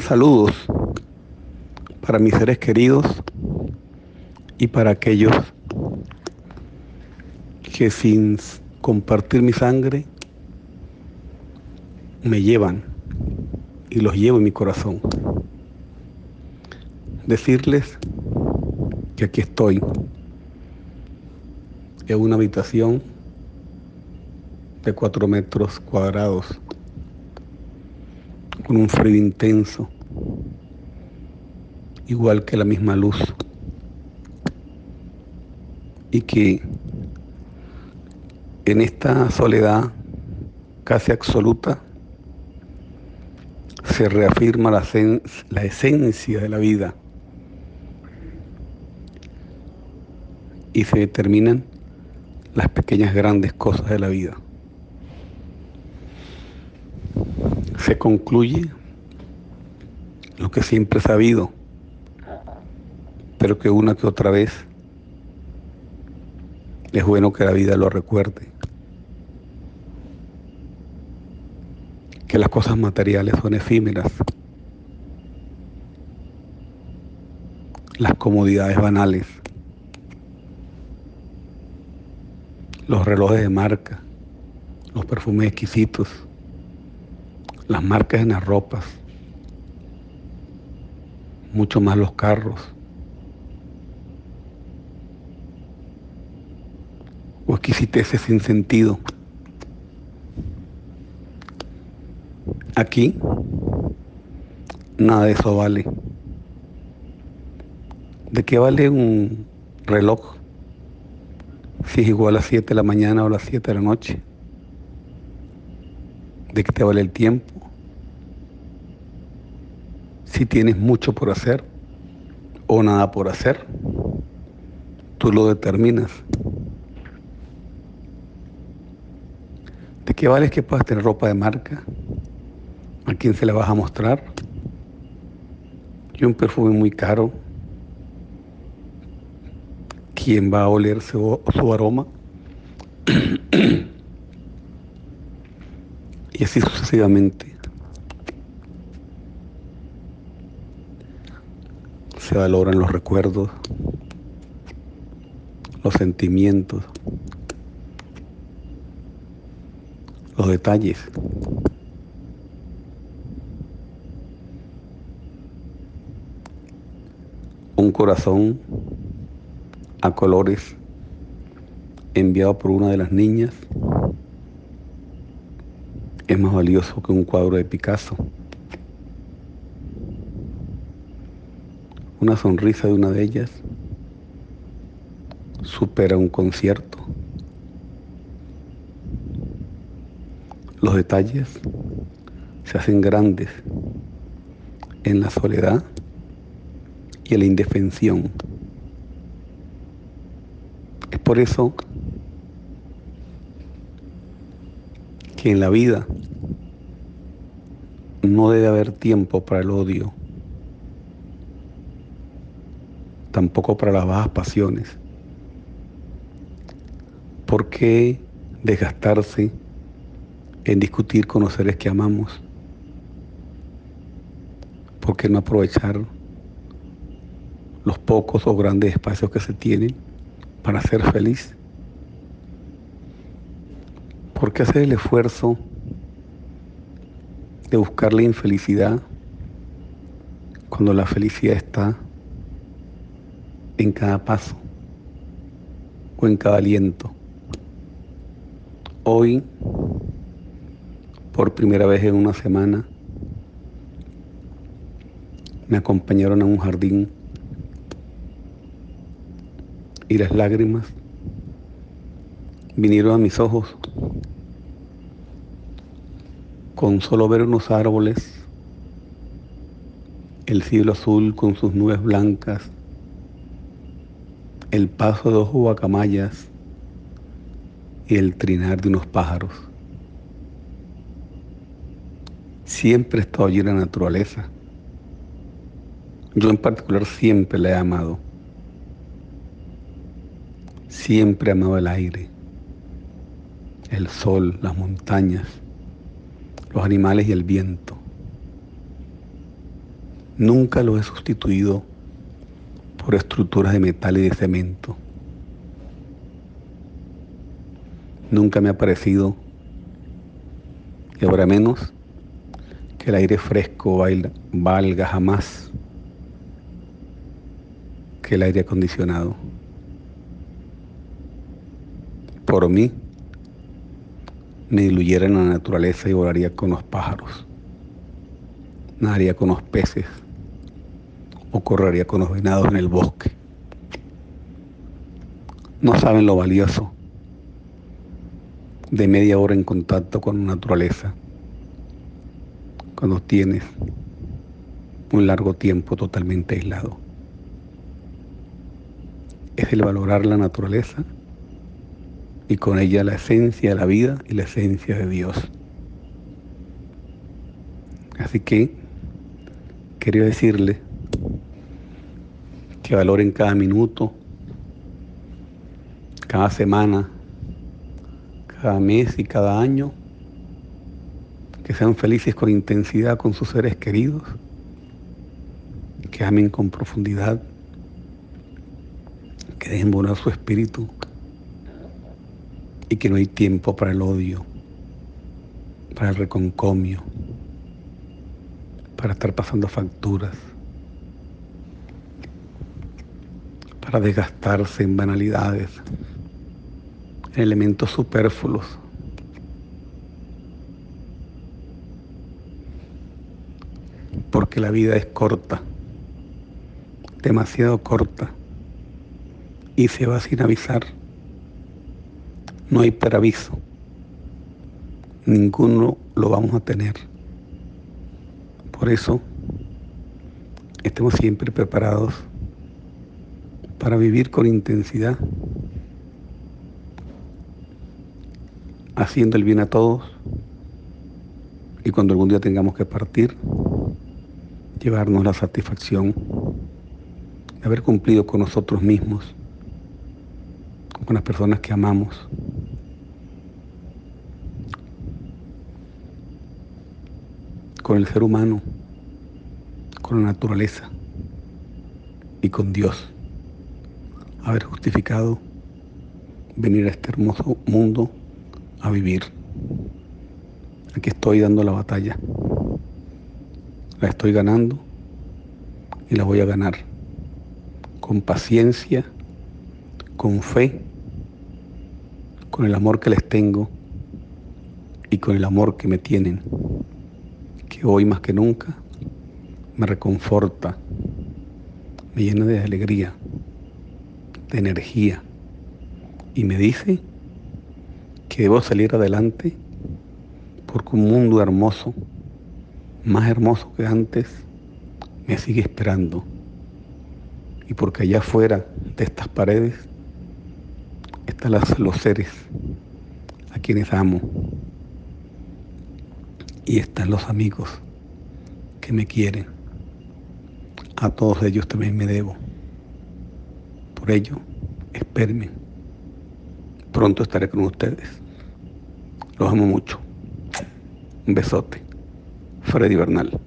Saludos para mis seres queridos y para aquellos que sin compartir mi sangre me llevan y los llevo en mi corazón. Decirles que aquí estoy en una habitación de cuatro metros cuadrados con un frío intenso, igual que la misma luz, y que en esta soledad casi absoluta se reafirma la, la esencia de la vida y se determinan las pequeñas grandes cosas de la vida. Se concluye lo que siempre he sabido, pero que una que otra vez es bueno que la vida lo recuerde. Que las cosas materiales son efímeras. Las comodidades banales. Los relojes de marca. Los perfumes exquisitos las marcas en las ropas, mucho más los carros. O exquisiteces sin sentido. Aquí nada de eso vale. ¿De qué vale un reloj si es igual a las 7 de la mañana o a las 7 de la noche? ¿De qué te vale el tiempo? Si tienes mucho por hacer o nada por hacer, tú lo determinas. ¿De qué vale que puedas tener ropa de marca? ¿A quién se la vas a mostrar? Y un perfume muy caro. ¿Quién va a oler su, su aroma? Y así sucesivamente. Se valoran los recuerdos, los sentimientos, los detalles. Un corazón a colores enviado por una de las niñas más valioso que un cuadro de Picasso. Una sonrisa de una de ellas supera un concierto. Los detalles se hacen grandes en la soledad y en la indefensión. Es por eso que en la vida no debe haber tiempo para el odio, tampoco para las bajas pasiones. ¿Por qué desgastarse en discutir con los seres que amamos? ¿Por qué no aprovechar los pocos o grandes espacios que se tienen para ser feliz? ¿Por qué hacer el esfuerzo de buscar la infelicidad cuando la felicidad está en cada paso o en cada aliento? Hoy, por primera vez en una semana, me acompañaron a un jardín y las lágrimas vinieron a mis ojos con solo ver unos árboles, el cielo azul con sus nubes blancas, el paso de dos guacamayas y el trinar de unos pájaros. Siempre he estado allí en la naturaleza. Yo en particular siempre la he amado. Siempre he amado el aire, el sol, las montañas los animales y el viento. Nunca lo he sustituido por estructuras de metal y de cemento. Nunca me ha parecido, y ahora menos, que el aire fresco valga jamás que el aire acondicionado. Por mí, me diluyera en la naturaleza y volaría con los pájaros, nadaría con los peces o correría con los venados en el bosque. No saben lo valioso de media hora en contacto con la naturaleza cuando tienes un largo tiempo totalmente aislado. Es el valorar la naturaleza y con ella la esencia de la vida y la esencia de Dios. Así que quería decirle que valoren cada minuto, cada semana, cada mes y cada año, que sean felices con intensidad con sus seres queridos, que amen con profundidad, que dejen volar su espíritu y que no hay tiempo para el odio, para el reconcomio, para estar pasando facturas. para desgastarse en banalidades, en elementos superfluos. Porque la vida es corta, demasiado corta, y se va sin avisar. No hay preaviso, ninguno lo vamos a tener. Por eso, estemos siempre preparados para vivir con intensidad, haciendo el bien a todos y cuando algún día tengamos que partir, llevarnos la satisfacción de haber cumplido con nosotros mismos, con las personas que amamos. Con el ser humano, con la naturaleza y con Dios haber justificado venir a este hermoso mundo a vivir. Aquí estoy dando la batalla. La estoy ganando y la voy a ganar. Con paciencia, con fe, con el amor que les tengo y con el amor que me tienen, hoy más que nunca me reconforta, me llena de alegría de energía y me dice que debo salir adelante porque un mundo hermoso, más hermoso que antes, me sigue esperando. Y porque allá afuera de estas paredes están los seres a quienes amo. Y están los amigos que me quieren. A todos ellos también me debo. Por ello, espérenme. Pronto estaré con ustedes. Los amo mucho. Un besote. Freddy Bernal.